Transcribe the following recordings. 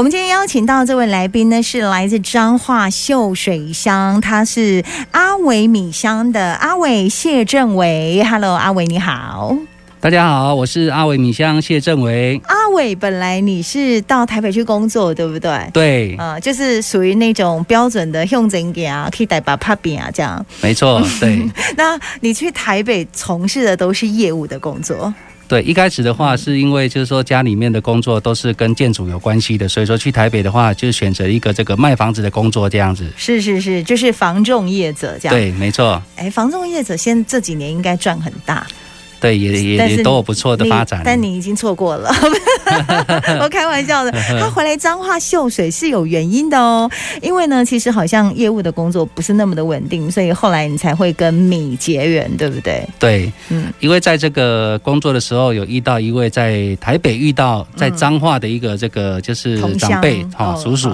我们今天邀请到这位来宾呢，是来自彰化秀水乡，他是阿伟米香的阿伟谢正伟。Hello，阿伟你好。大家好，我是阿伟米香谢正伟。阿伟，本来你是到台北去工作，对不对？对，啊、呃，就是属于那种标准的用人给啊，可以带把帕饼啊这样。没错，对。那你去台北从事的都是业务的工作？对，一开始的话是因为就是说家里面的工作都是跟建筑有关系的，所以说去台北的话就选择一个这个卖房子的工作这样子。是是是，就是房仲业者这样。对，没错。哎，房仲业者现这几年应该赚很大。对，也也也都有不错的发展，但你已经错过了。我开玩笑的，他回来彰化秀水是有原因的哦。因为呢，其实好像业务的工作不是那么的稳定，所以后来你才会跟米结缘，对不对？对，嗯，因为在这个工作的时候，有遇到一位在台北遇到在彰化的一个这个就是长辈哈叔叔，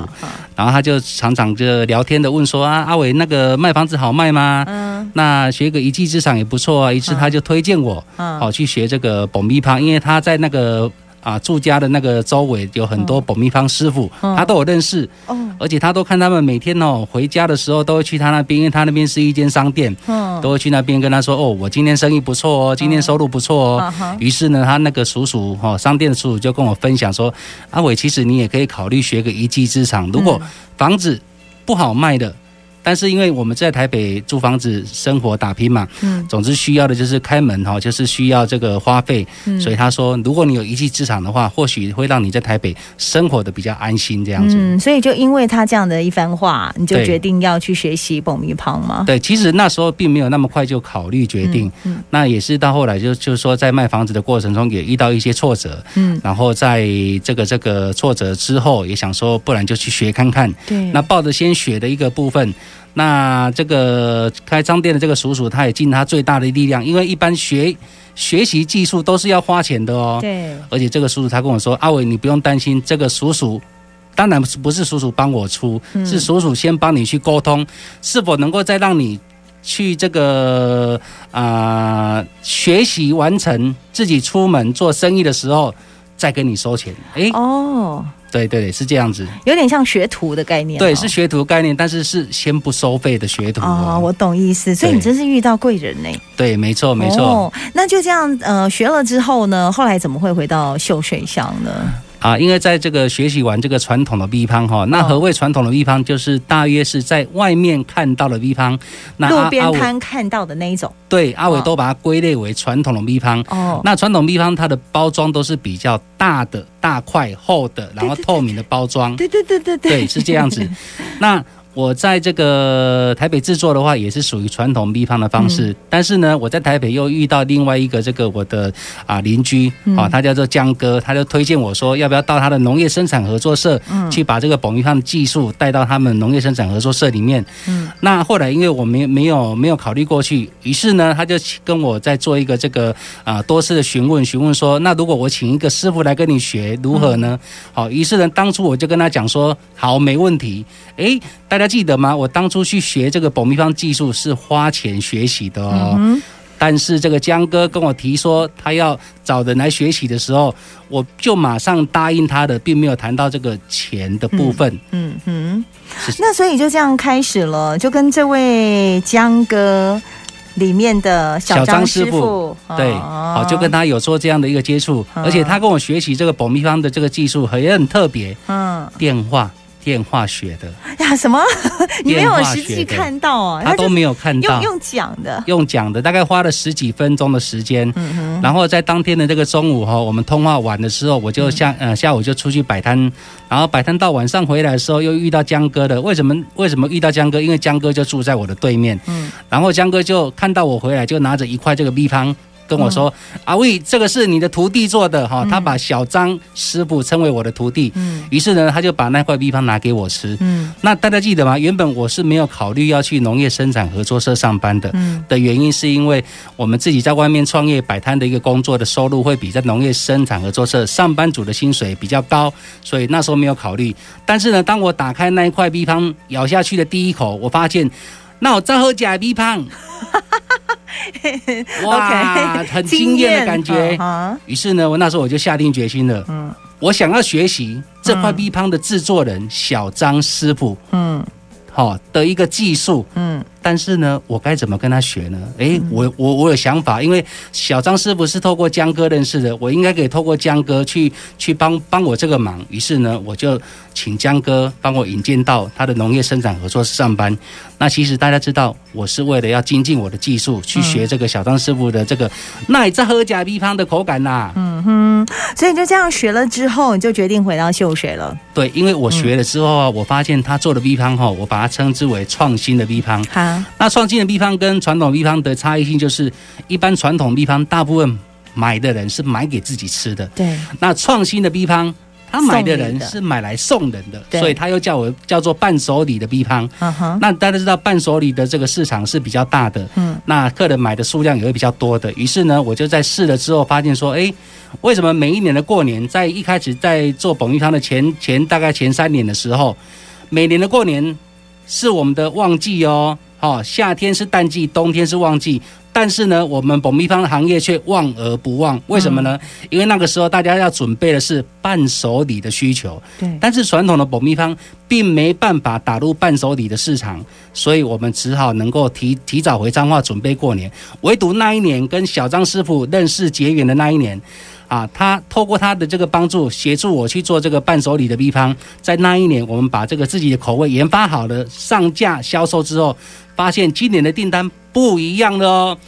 然后他就常常就聊天的问说啊，阿伟那个卖房子好卖吗？嗯，那学个一技之长也不错啊。于是他就推荐我。嗯好，去学这个保密趴，因为他在那个啊住家的那个周围有很多保密方师傅，他都有认识，而且他都看他们每天哦回家的时候都会去他那边，因为他那边是一间商店，都会去那边跟他说哦，我今天生意不错哦，今天收入不错哦。于是呢，他那个叔叔哈商店的叔叔就跟我分享说，阿伟，其实你也可以考虑学个一技之长，如果房子不好卖的。但是因为我们在台北租房子生活打拼嘛，嗯，总之需要的就是开门哈，就是需要这个花费，嗯，所以他说，如果你有一技之长的话，或许会让你在台北生活的比较安心这样子。嗯，所以就因为他这样的一番话，你就决定要去学习蹦米香吗？对，其实那时候并没有那么快就考虑决定，嗯，那也是到后来就就是说在卖房子的过程中也遇到一些挫折，嗯，然后在这个这个挫折之后，也想说不然就去学看看，对，那抱着先学的一个部分。那这个开商店的这个叔叔，他也尽他最大的力量，因为一般学学习技术都是要花钱的哦。对。而且这个叔叔他跟我说：“阿伟，你不用担心，这个叔叔当然不是叔叔帮我出，是叔叔先帮你去沟通，是否能够再让你去这个啊学习完成，自己出门做生意的时候再跟你收钱。”哎。哦。对对对，是这样子，有点像学徒的概念。对，是学徒概念，但是是先不收费的学徒。哦，我懂意思。所以你真是遇到贵人呢。对，没错没错。哦，那就这样，呃，学了之后呢，后来怎么会回到秀水乡呢？啊，因为在这个学习完这个传统的 V 方哈，那何谓传统的 V 方？就是大约是在外面看到的 V 方，那路边摊看到的那一种。对，阿伟都把它归类为传统的 V 方。哦，那传统 V 方它的包装都是比较大的、大块、厚的，然后透明的包装。对对对对对，对，是这样子。那。我在这个台北制作的话，也是属于传统秘方的方式。嗯、但是呢，我在台北又遇到另外一个这个我的啊邻居啊，他叫做江哥，他就推荐我说，要不要到他的农业生产合作社去把这个保密方的技术带到他们农业生产合作社里面。嗯，那后来因为我没没有没有考虑过去，于是呢，他就跟我在做一个这个啊多次的询问，询问说，那如果我请一个师傅来跟你学，如何呢？好，于是呢，当初我就跟他讲说，好，没问题。诶，大家。记得吗？我当初去学这个保密方技术是花钱学习的哦。嗯、但是这个江哥跟我提说他要找人来学习的时候，我就马上答应他的，并没有谈到这个钱的部分。嗯嗯，那所以就这样开始了，就跟这位江哥里面的小张师傅，对，好，就跟他有做这样的一个接触，而且他跟我学习这个保密方的这个技术很也很特别。嗯，电话。电化学的呀？什么？你没有实际看到啊？他都没有看到，用讲的，用讲的，大概花了十几分钟的时间。嗯哼。然后在当天的这个中午哈，我们通话完的时候，我就下呃下午就出去摆摊，然后摆摊到晚上回来的时候，又遇到江哥的。为什么？为什么遇到江哥？因为江哥就住在我的对面。嗯。然后江哥就看到我回来，就拿着一块这个米香。跟我说，嗯、阿伟，这个是你的徒弟做的哈，他把小张师傅称为我的徒弟，嗯，于是呢，他就把那块米香拿给我吃，嗯，那大家记得吗？原本我是没有考虑要去农业生产合作社上班的，嗯，的原因是因为我们自己在外面创业摆摊的一个工作的收入会比在农业生产合作社上班族的薪水比较高，所以那时候没有考虑。但是呢，当我打开那一块米香咬下去的第一口，我发现，那我在喝假米香。哇，很 惊艳的感觉。于是呢，我那时候我就下定决心了。嗯，我想要学习这块 B 胖的制作人小张师傅。嗯，好的一个技术。嗯。但是呢，我该怎么跟他学呢？诶，我我我有想法，因为小张师傅是透过江哥认识的，我应该可以透过江哥去去帮帮我这个忙。于是呢，我就请江哥帮我引荐到他的农业生产合作社上班。那其实大家知道，我是为了要精进我的技术，去学这个小张师傅的这个耐在喝甲米香的口感呐、啊。嗯哼，所以就这样学了之后，你就决定回到秀水了。对，因为我学了之后啊，我发现他做的米香哈，我把它称之为创新的米香。好。那创新的秘方跟传统秘方的差异性就是，一般传统秘方大部分买的人是买给自己吃的，对。那创新的秘方，他买的人是买来送人的，所以他又叫我叫做伴手礼的秘方。嗯哼。那大家知道伴手礼的这个市场是比较大的，嗯。那客人买的数量也会比较多的。于是呢，我就在试了之后发现说，哎，为什么每一年的过年，在一开始在做爆米香的前前大概前三年的时候，每年的过年是我们的旺季哦。哦，夏天是淡季，冬天是旺季，但是呢，我们爆米香行业却旺而不忘，为什么呢？嗯、因为那个时候大家要准备的是伴手礼的需求，对。但是传统的保密方并没办法打入伴手礼的市场，所以我们只好能够提提早回彰化准备过年。唯独那一年跟小张师傅认识结缘的那一年。啊，他透过他的这个帮助，协助我去做这个伴手礼的秘方。在那一年，我们把这个自己的口味研发好了，上架销售之后，发现今年的订单不一样了哦。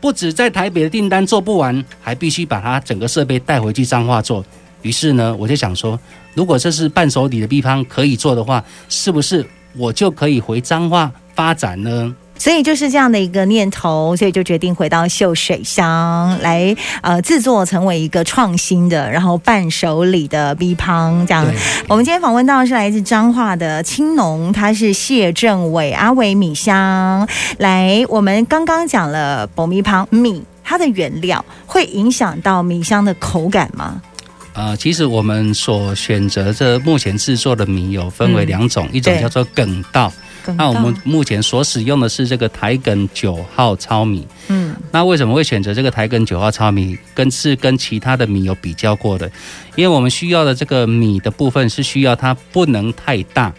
不止在台北的订单做不完，还必须把它整个设备带回去彰化做。于是呢，我就想说，如果这是伴手礼的地方可以做的话，是不是我就可以回彰化发展呢？所以就是这样的一个念头，所以就决定回到秀水乡来，呃，制作成为一个创新的，然后伴手礼的米香。这样，我们今天访问到的是来自彰化的青农，他是谢政伟阿伟米香。来，我们刚刚讲了薄米香米，它的原料会影响到米香的口感吗？呃，其实我们所选择这目前制作的米有分为两种，嗯、一种叫做梗稻。那我们目前所使用的是这个台梗九号糙米。嗯，那为什么会选择这个台梗九号糙米？跟是跟其他的米有比较过的，因为我们需要的这个米的部分是需要它不能太大。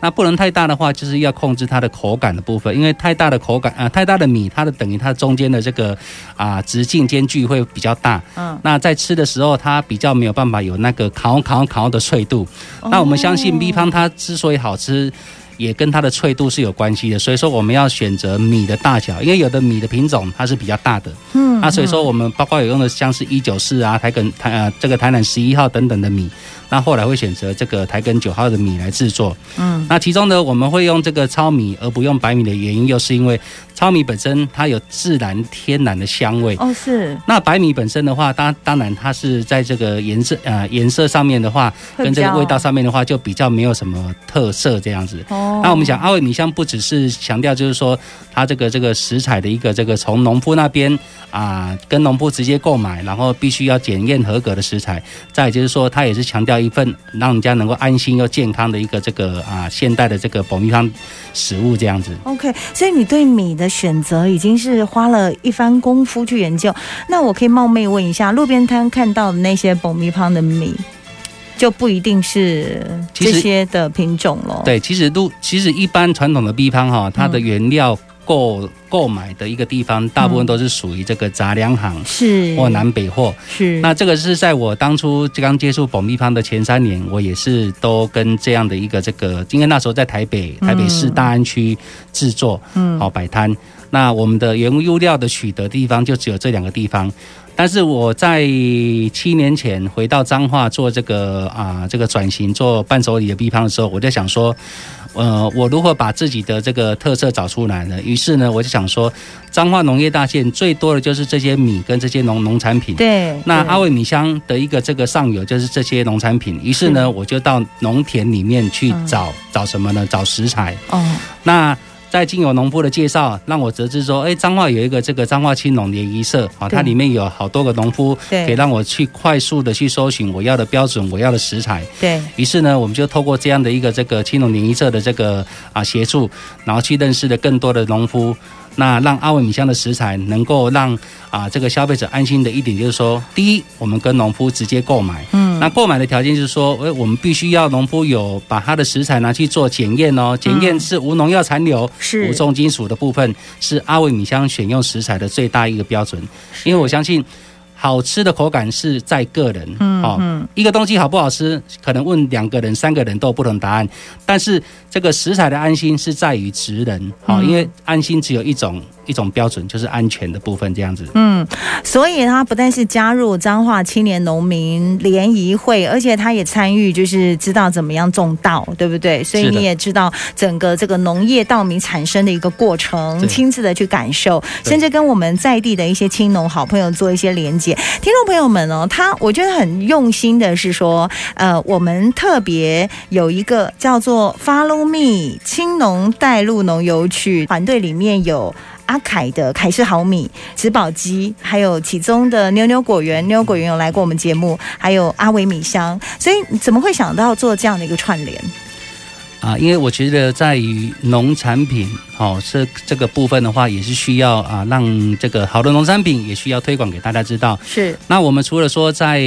那不能太大的话，就是要控制它的口感的部分，因为太大的口感啊、呃，太大的米，它的等于它中间的这个啊直径间距会比较大。嗯，那在吃的时候，它比较没有办法有那个烤烤烤的脆度。那我们相信米方它之所以好吃。也跟它的脆度是有关系的，所以说我们要选择米的大小，因为有的米的品种它是比较大的，嗯，那所以说我们包括有用的像是一九四啊、台梗台呃这个台南十一号等等的米。那后来会选择这个台根九号的米来制作，嗯，那其中呢，我们会用这个糙米而不用白米的原因，又是因为糙米本身它有自然天然的香味哦，是。那白米本身的话，当当然它是在这个颜色呃颜色上面的话，跟这个味道上面的话，就比较没有什么特色这样子。哦。那我们讲阿纬米香，不只是强调就是说它这个这个食材的一个这个从农夫那边啊跟农夫直接购买，然后必须要检验合格的食材，再就是说它也是强调。一份让人家能够安心又健康的一个这个啊现代的这个保密方食物这样子。OK，所以你对米的选择已经是花了一番功夫去研究。那我可以冒昧问一下，路边摊看到的那些保密方的米，就不一定是这些的品种咯。对，其实都其实一般传统的米香哈，它的原料。购购买的一个地方，大部分都是属于这个杂粮行，是或南北货，是。那这个是在我当初刚接触保密方的前三年，我也是都跟这样的一个这个，因为那时候在台北台北市大安区制作，嗯，好摆摊。那我们的原物料的取得地方就只有这两个地方。但是我在七年前回到彰化做这个啊这个转型做伴手礼的地方的时候，我就想说。呃，我如何把自己的这个特色找出来呢？于是呢，我就想说，彰化农业大县最多的就是这些米跟这些农农产品。对。那阿伟米香的一个这个上游就是这些农产品。于是呢，我就到农田里面去找、嗯、找什么呢？找食材。哦。那。在经由农夫的介绍，让我得知说，哎，彰化有一个这个彰化青农联谊社啊，它里面有好多个农夫，对，可以让我去快速的去搜寻我要的标准，我要的食材。对。于是呢，我们就透过这样的一个这个青农联谊社的这个啊协助，然后去认识了更多的农夫。那让阿维米香的食材能够让啊这个消费者安心的一点就是说，第一，我们跟农夫直接购买，嗯，那购买的条件就是说，诶，我们必须要农夫有把他的食材拿去做检验哦，检验是无农药残留，是。无重金属的部分，是阿维米香选用食材的最大一个标准，因为我相信。好吃的口感是在个人，嗯，哦，一个东西好不好吃，可能问两个人、三个人都有不同答案，但是这个食材的安心是在于职人，好，因为安心只有一种。一种标准就是安全的部分，这样子。嗯，所以他不但是加入彰化青年农民联谊会，而且他也参与，就是知道怎么样种稻，对不对？所以你也知道整个这个农业稻米产生的一个过程，亲自的去感受，甚至跟我们在地的一些青农好朋友做一些连接。听众朋友们哦，他我觉得很用心的是说，呃，我们特别有一个叫做 Follow Me 青农带路农游区团队里面有。阿凯的凯氏好米、植保基，还有启宗的妞妞果园，妞妞果园有来过我们节目，还有阿维米香，所以怎么会想到做这样的一个串联？啊，因为我觉得在于农产品，哦，这这个部分的话，也是需要啊，让这个好的农产品也需要推广给大家知道。是。那我们除了说在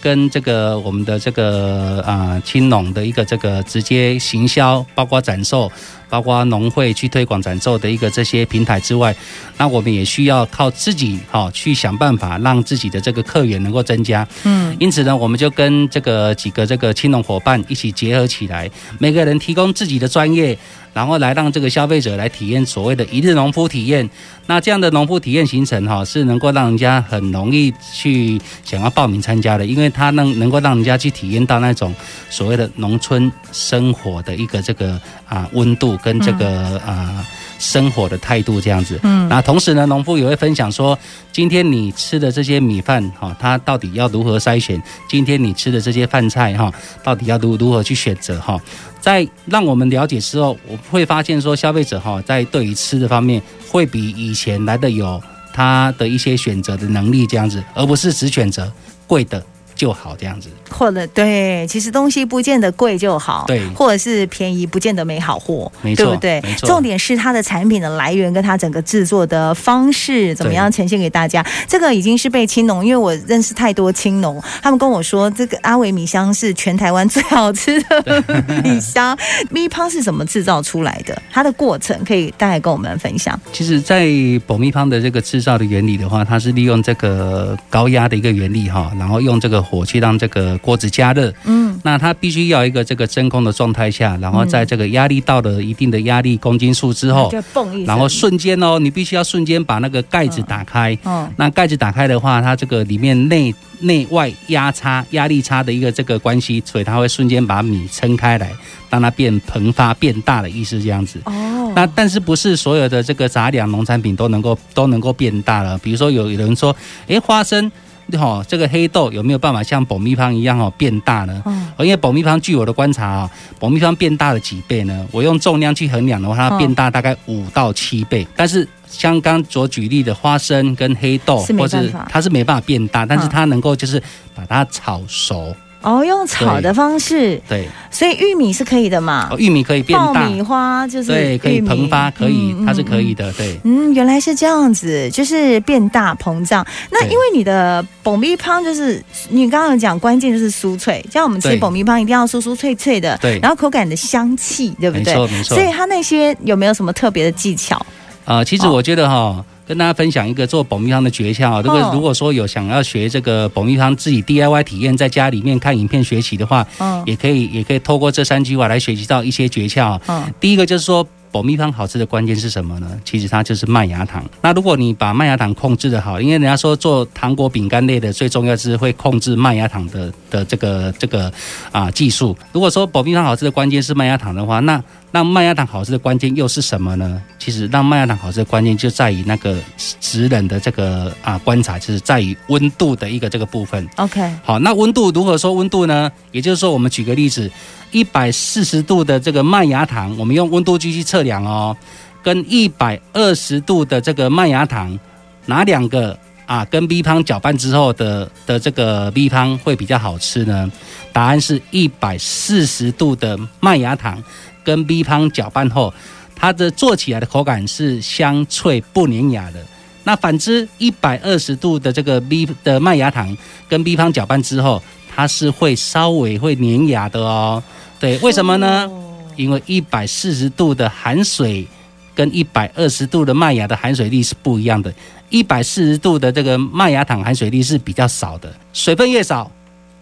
跟这个我们的这个啊青农的一个这个直接行销，包括展售。包括农会去推广展售的一个这些平台之外，那我们也需要靠自己哈去想办法，让自己的这个客源能够增加。嗯，因此呢，我们就跟这个几个这个青农伙伴一起结合起来，每个人提供自己的专业。然后来让这个消费者来体验所谓的一日农夫体验，那这样的农夫体验行程哈，是能够让人家很容易去想要报名参加的，因为它能能够让人家去体验到那种所谓的农村生活的一个这个啊温度跟这个啊。生活的态度这样子，嗯，那同时呢，农夫也会分享说，今天你吃的这些米饭哈，它到底要如何筛选？今天你吃的这些饭菜哈，到底要如如何去选择哈？在让我们了解之后，我会发现说，消费者哈，在对于吃的方面，会比以前来的有他的一些选择的能力这样子，而不是只选择贵的。就好这样子，或者对，其实东西不见得贵就好，对，或者是便宜不见得没好货，没错，对不对？没错，重点是它的产品的来源跟它整个制作的方式怎么样呈现给大家。这个已经是被青农，因为我认识太多青农，他们跟我说，这个阿维米香是全台湾最好吃的米香。米胖是怎么制造出来的？它的过程可以大概跟我们分享。其实，在爆米胖的这个制造的原理的话，它是利用这个高压的一个原理哈，然后用这个。火去让这个锅子加热，嗯，那它必须要一个这个真空的状态下，然后在这个压力到了一定的压力公斤数之后，然后瞬间哦，你必须要瞬间把那个盖子打开，哦，那盖子打开的话，它这个里面内内外压差、压力差的一个这个关系，所以它会瞬间把米撑开来，让它变膨发变大的意思这样子。哦，那但是不是所有的这个杂粮农产品都能够都能够变大了？比如说有人说，诶，花生。哈，这个黑豆有没有办法像爆米花一样哦变大呢？嗯，因为爆米花据我的观察啊，爆米花变大了几倍呢？我用重量去衡量的话，它变大大概五到七倍。但是像刚所举例的花生跟黑豆，或者它是没办法变大，但是它能够就是把它炒熟。哦，用炒的方式，对，对，所以玉米是可以的嘛？哦，玉米可以变大，爆米花就是对，可以膨发，可以，它是可以的，对。嗯，原来是这样子，就是变大膨胀。那因为你的爆米花就是你刚刚讲，关键就是酥脆，像我们吃爆米花一定要酥酥脆脆的，对，然后口感的香气，对不对？没错，没错。所以它那些有没有什么特别的技巧？啊、呃，其实我觉得哈。哦跟大家分享一个做保密汤的诀窍。如果如果说有想要学这个保密汤自己 DIY 体验，在家里面看影片学习的话，嗯，也可以也可以透过这三句话来学习到一些诀窍。嗯，第一个就是说。爆米花好吃的关键是什么呢？其实它就是麦芽糖。那如果你把麦芽糖控制的好，因为人家说做糖果饼干类的最重要是会控制麦芽糖的的这个这个啊技术。如果说爆米花好吃的关键是麦芽糖的话，那那麦芽糖好吃的关键又是什么呢？其实让麦芽糖好吃的关键就在于那个职人的这个啊观察，就是在于温度的一个这个部分。OK，好，那温度如何说温度呢？也就是说，我们举个例子。一百四十度的这个麦芽糖，我们用温度计去测量哦，跟一百二十度的这个麦芽糖，哪两个啊？跟米香搅拌之后的的这个米香会比较好吃呢？答案是一百四十度的麦芽糖跟米香搅拌后，它的做起来的口感是香脆不粘牙的。那反之，一百二十度的这个 B 的麦芽糖跟 B 胖搅拌之后，它是会稍微会粘牙的哦。对，为什么呢？因为一百四十度的含水跟一百二十度的麦芽的含水率是不一样的。一百四十度的这个麦芽糖含水率是比较少的，水分越少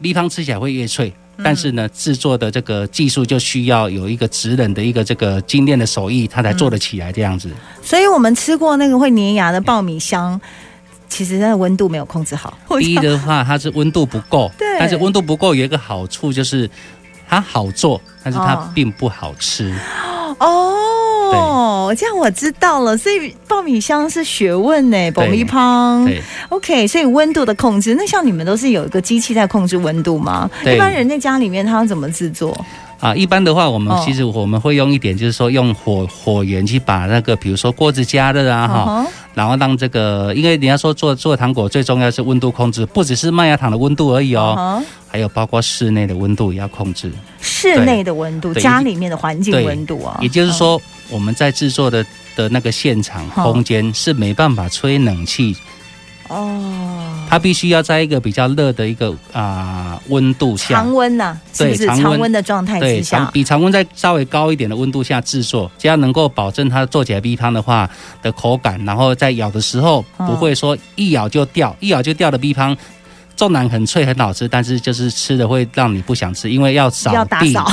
，B 胖吃起来会越脆。但是呢，制作的这个技术就需要有一个职人的一个这个精炼的手艺，它才做得起来这样子。所以我们吃过那个会粘牙的爆米香，其实它的温度没有控制好。第一的话，它是温度不够。对。但是温度不够有一个好处就是它好做，但是它并不好吃。哦。哦，这样我知道了。所以爆米香是学问呢，爆米香。对，OK。所以温度的控制，那像你们都是有一个机器在控制温度吗？一般人在家里面他要怎么制作？啊，一般的话，我们其实我们会用一点，就是说用火火源去把那个，比如说锅子加热啊，哈，然后让这个，因为人家说做做糖果最重要是温度控制，不只是麦芽糖的温度而已哦，还有包括室内的温度也要控制。室内的温度，家里面的环境温度啊，也就是说我们在制作的的那个现场空间是没办法吹冷气。哦，它必须要在一个比较热的一个啊温度下，常温呐，对，常温的状态之下，比常温再稍微高一点的温度下制作，这样能够保证它做起来 B 汤的话的口感，然后在咬的时候不会说一咬就掉，一咬就掉的 B 汤。纵然很脆很好吃，但是就是吃的会让你不想吃，因为要扫地。要打扫。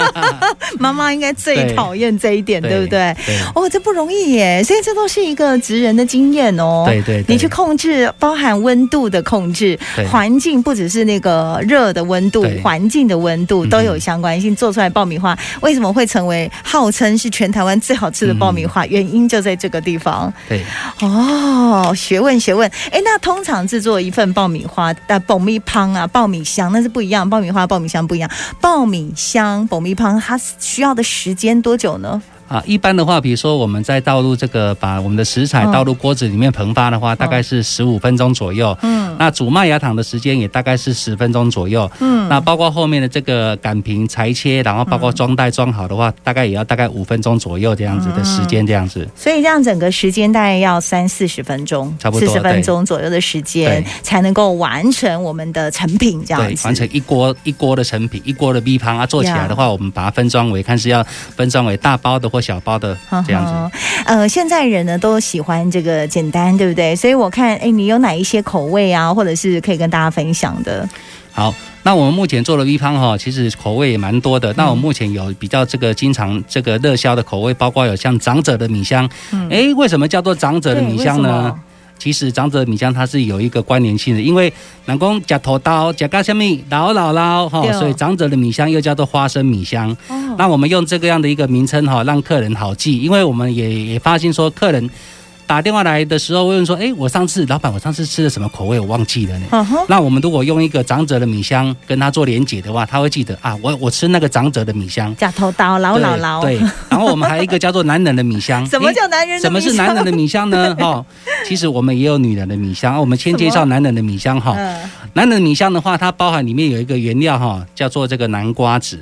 妈妈应该最讨厌这一点，对，对不对？对哦，这不容易耶，所以这都是一个职人的经验哦。对，对对。你去控制，包含温度的控制，环境不只是那个热的温度，环境的温度都有相关性。嗯、做出来爆米花为什么会成为号称是全台湾最好吃的爆米花？嗯、原因就在这个地方。对。哦，学问学问。哎，那通常制作一份爆米花。呃，爆米香啊，爆米香那是不一样，爆米花、爆米香不一样。爆米香、爆米香，它需要的时间多久呢？啊，一般的话，比如说我们在倒入这个，把我们的食材倒入锅子里面膨发的话，大概是十五分钟左右。嗯，那煮麦芽糖的时间也大概是十分钟左右。嗯，那包括后面的这个擀平、裁切，然后包括装袋装好的话，大概也要大概五分钟左右这样子的时间，这样子。所以这样整个时间大概要三四十分钟，差不多四十分钟左右的时间才能够完成我们的成品，这样子。对，完成一锅一锅的成品，一锅的 B 胖啊，做起来的话，我们把它分装为，看是要分装为大包的或小包的。这样子，呃，现在人呢都喜欢这个简单，对不对？所以我看，哎，你有哪一些口味啊，或者是可以跟大家分享的？好，那我们目前做的 V 胖哈，其实口味也蛮多的。那我目前有比较这个经常这个热销的口味，包括有像长者的米香。哎，为什么叫做长者的米香呢？其实长者米香它是有一个关联性的，因为南宫夹头刀夹个什么老姥姥哈，所以长者的米香又叫做花生米香。那我们用这个样的一个名称哈，让客人好记，因为我们也也发现说客人。打电话来的时候问说：“哎，我上次老板，我上次吃的什么口味？我忘记了呢。Uh huh. 那我们如果用一个长者的米香跟他做连结的话，他会记得啊，我我吃那个 长者的米香。假头刀老姥姥。对，然后我们还有一个叫做男人的米香。什么叫男人的米香？什么是男人的米香呢？哈、哦，其实我们也有女人的米香。我们先介绍男人的米香哈。么男人的米香的话，它包含里面有一个原料哈，叫做这个南瓜子。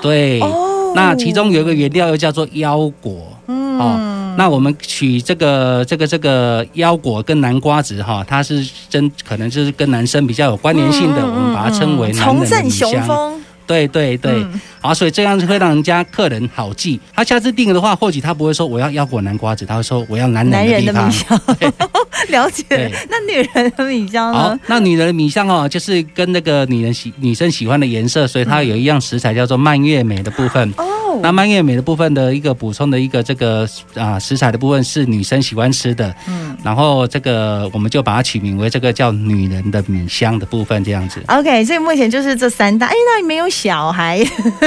对。Oh. 那其中有一个原料又叫做腰果。嗯。哦那我们取这个这个这个腰果跟南瓜子哈，它是真可能就是跟男生比较有关联性的，嗯、我们把它称为男人的米香。对对对，嗯、好，所以这样子会让人家客人好记。他下次订的话，或许他不会说我要腰果南瓜子，他会说我要男人的米香。了解。那女人的米香呢？好，那女人的米香哦，就是跟那个女人喜女生喜欢的颜色，所以它有一样食材叫做蔓越莓的部分。哦、嗯。那蔓越莓的部分的一个补充的一个这个啊食材的部分是女生喜欢吃的。嗯。然后这个我们就把它取名为这个叫女人的米香的部分，这样子。OK，所以目前就是这三大。哎，那你没有？小孩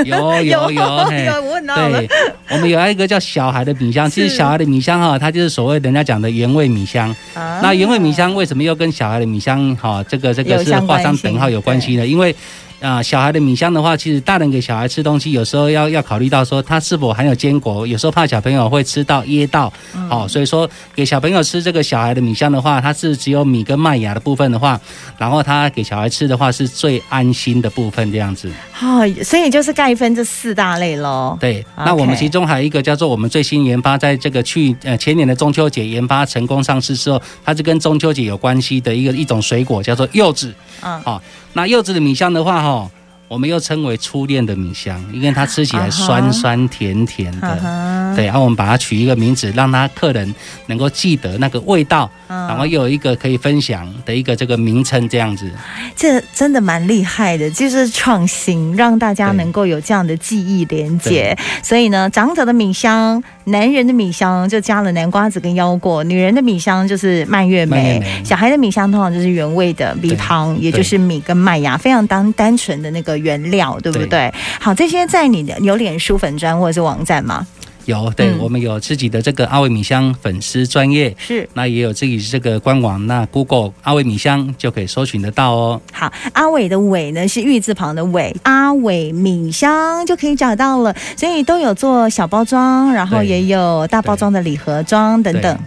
有有有，有 我问到了。对，我们有一个叫小孩的米香，其实小孩的米香哈，它就是所谓人家讲的原味米香。那原味米香为什么又跟小孩的米香哈，这个这个是画上等号有关系呢？因为啊、呃，小孩的米香的话，其实大人给小孩吃东西，有时候要要考虑到说它是否含有坚果，有时候怕小朋友会吃到噎到，嗯、哦，所以说给小朋友吃这个小孩的米香的话，它是只有米跟麦芽的部分的话，然后它给小孩吃的话是最安心的部分这样子。哦，所以就是概分这四大类喽。对，那我们其中还有一个叫做我们最新研发，在这个去呃前年的中秋节研发成功上市之后，它是跟中秋节有关系的一个一种水果，叫做柚子。嗯，好、哦。那柚子的米香的话，哈，我们又称为初恋的米香，因为它吃起来酸酸甜甜的。Uh huh. 对，然后我们把它取一个名字，让他客人能够记得那个味道。然后又有一个可以分享的一个这个名称，这样子，这真的蛮厉害的，就是创新，让大家能够有这样的记忆连接。所以呢，长者的米香，男人的米香就加了南瓜子跟腰果，女人的米香就是蔓越莓，小孩的米香通常就是原味的米汤，也就是米跟麦芽，非常单单纯的那个原料，对不对？对好，这些在你的有脸书粉砖或者是网站吗？有，对，嗯、我们有自己的这个阿维米香粉丝专业，是，那也有自己这个官网，那 Google 阿维米香就可以搜寻得到哦。好，阿伟的伟呢是玉字旁的伟，阿伟米香就可以找到了，所以都有做小包装，然后也有大包装的礼盒装等等。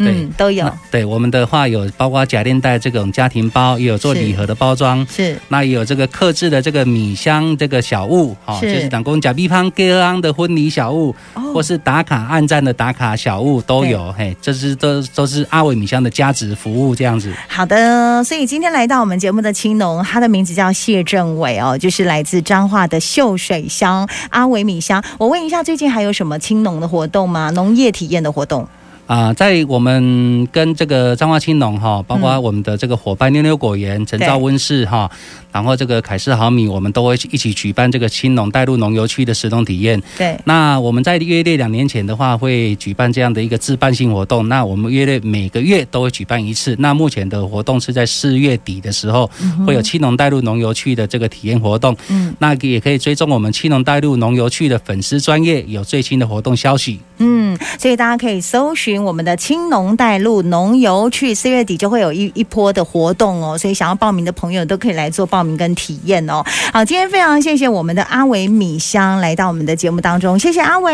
对嗯，都有。对，我们的话有包括假链袋这种家庭包，也有做礼盒的包装。是，那也有这个刻制的这个米香这个小物，哈就是打工假币旁格昂的婚礼小物，哦、或是打卡暗赞的打卡小物都有。嘿，这是都都是阿伟米香的加值服务这样子。好的，所以今天来到我们节目的青农，他的名字叫谢政伟哦，就是来自彰化的秀水乡阿伟米香。我问一下，最近还有什么青农的活动吗？农业体验的活动？啊，在我们跟这个彰化青农哈，包括我们的这个伙伴妞妞果园、陈兆温室哈，然后这个凯士豪米，我们都会一起举办这个青农带入农游区的实农体验。对，那我们在约略两年前的话，会举办这样的一个自办性活动。那我们约略每个月都会举办一次。那目前的活动是在四月底的时候，会有青农带入农游区的这个体验活动。嗯，那也可以追踪我们青农带入农游区的粉丝专业，有最新的活动消息。嗯，所以大家可以搜寻。我们的青农带路农游去四月底就会有一一波的活动哦，所以想要报名的朋友都可以来做报名跟体验哦。好，今天非常谢谢我们的阿伟米香来到我们的节目当中，谢谢阿伟，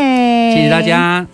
谢谢大家。